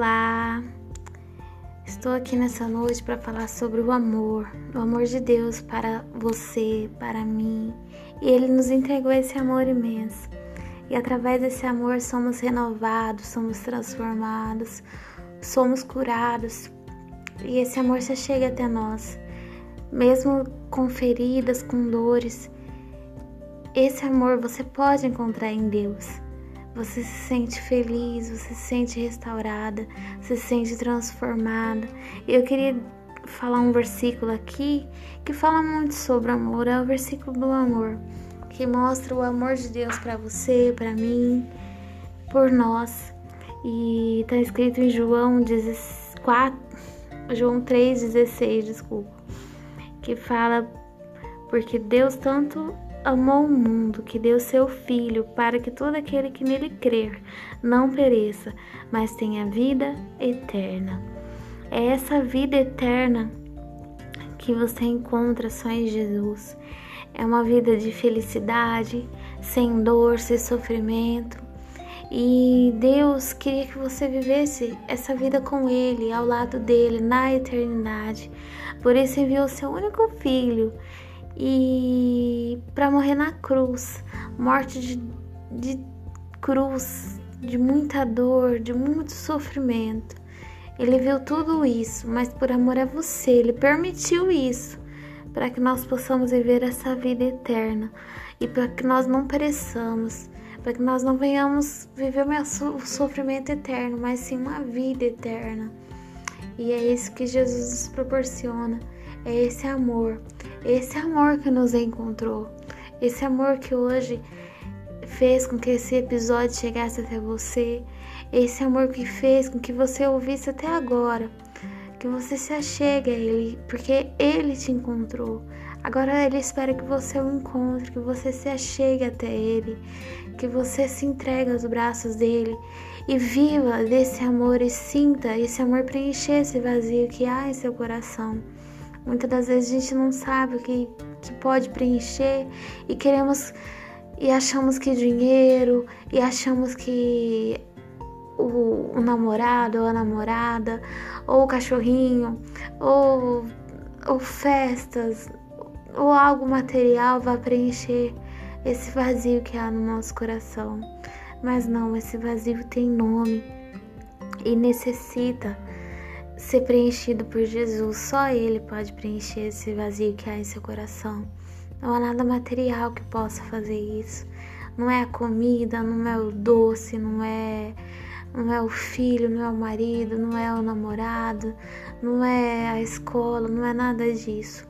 Olá! Estou aqui nessa noite para falar sobre o amor, o amor de Deus para você, para mim. E Ele nos entregou esse amor imenso. E através desse amor somos renovados, somos transformados, somos curados. E esse amor se chega até nós, mesmo com feridas, com dores. Esse amor você pode encontrar em Deus. Você se sente feliz, você se sente restaurada, você se sente transformada. E eu queria falar um versículo aqui que fala muito sobre amor, é o versículo do amor, que mostra o amor de Deus para você, para mim, por nós. E está escrito em João 4, João 3:16, desculpa, que fala porque Deus tanto amou o mundo que deu seu Filho para que todo aquele que nele crer não pereça, mas tenha vida eterna. É essa vida eterna que você encontra só em Jesus. É uma vida de felicidade, sem dor, sem sofrimento. E Deus queria que você vivesse essa vida com Ele, ao lado dele, na eternidade. Por isso enviou seu único filho e para morrer na cruz, morte de, de cruz, de muita dor, de muito sofrimento. Ele viu tudo isso, mas por amor a você, ele permitiu isso para que nós possamos viver essa vida eterna e para que nós não pereçamos, para que nós não venhamos viver o sofrimento eterno, mas sim uma vida eterna. E é isso que Jesus nos proporciona, é esse amor. Esse amor que nos encontrou, esse amor que hoje fez com que esse episódio chegasse até você, esse amor que fez com que você ouvisse até agora, que você se achegue a Ele, porque Ele te encontrou. Agora Ele espera que você o encontre, que você se achegue até Ele, que você se entregue aos braços dele e viva desse amor e sinta esse amor preencher esse vazio que há em seu coração. Muitas das vezes a gente não sabe o que, que pode preencher e queremos e achamos que dinheiro e achamos que o, o namorado ou a namorada ou o cachorrinho ou, ou festas ou algo material vai preencher esse vazio que há no nosso coração. Mas não, esse vazio tem nome e necessita ser preenchido por Jesus. Só Ele pode preencher esse vazio que há em seu coração. Não há nada material que possa fazer isso. Não é a comida, não é o doce, não é, não é o filho, não é o marido, não é o namorado, não é a escola, não é nada disso.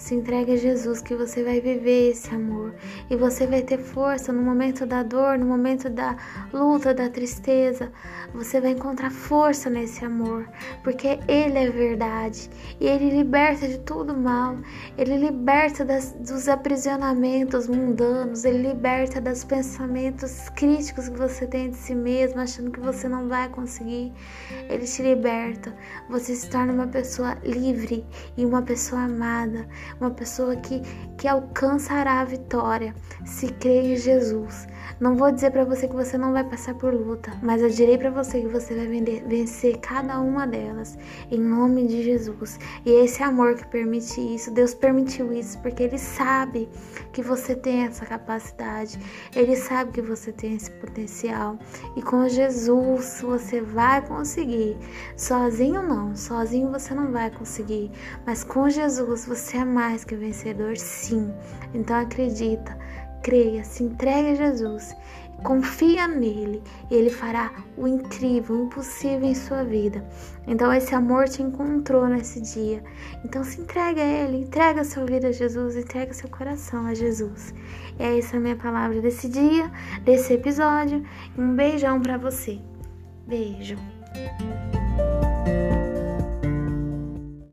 Se entregue a Jesus que você vai viver esse amor e você vai ter força no momento da dor, no momento da luta, da tristeza. Você vai encontrar força nesse amor, porque Ele é verdade e Ele liberta de todo mal. Ele liberta das, dos aprisionamentos mundanos, Ele liberta dos pensamentos críticos que você tem de si mesmo, achando que você não vai conseguir. Ele te liberta. Você se torna uma pessoa livre e uma pessoa amada uma pessoa que, que alcançará a vitória se crer em Jesus. Não vou dizer para você que você não vai passar por luta, mas eu direi para você que você vai vencer cada uma delas em nome de Jesus. E esse amor que permite isso, Deus permitiu isso porque Ele sabe que você tem essa capacidade, Ele sabe que você tem esse potencial. E com Jesus você vai conseguir. Sozinho não, sozinho você não vai conseguir, mas com Jesus você é mais que vencedor, sim. Então acredita creia, se entregue a Jesus, confia nele e ele fará o incrível, o impossível em sua vida. Então esse amor te encontrou nesse dia. Então se entrega a ele, entrega a sua vida a Jesus, entrega seu coração a Jesus. E é essa a minha palavra desse dia, desse episódio. Um beijão para você. Beijo.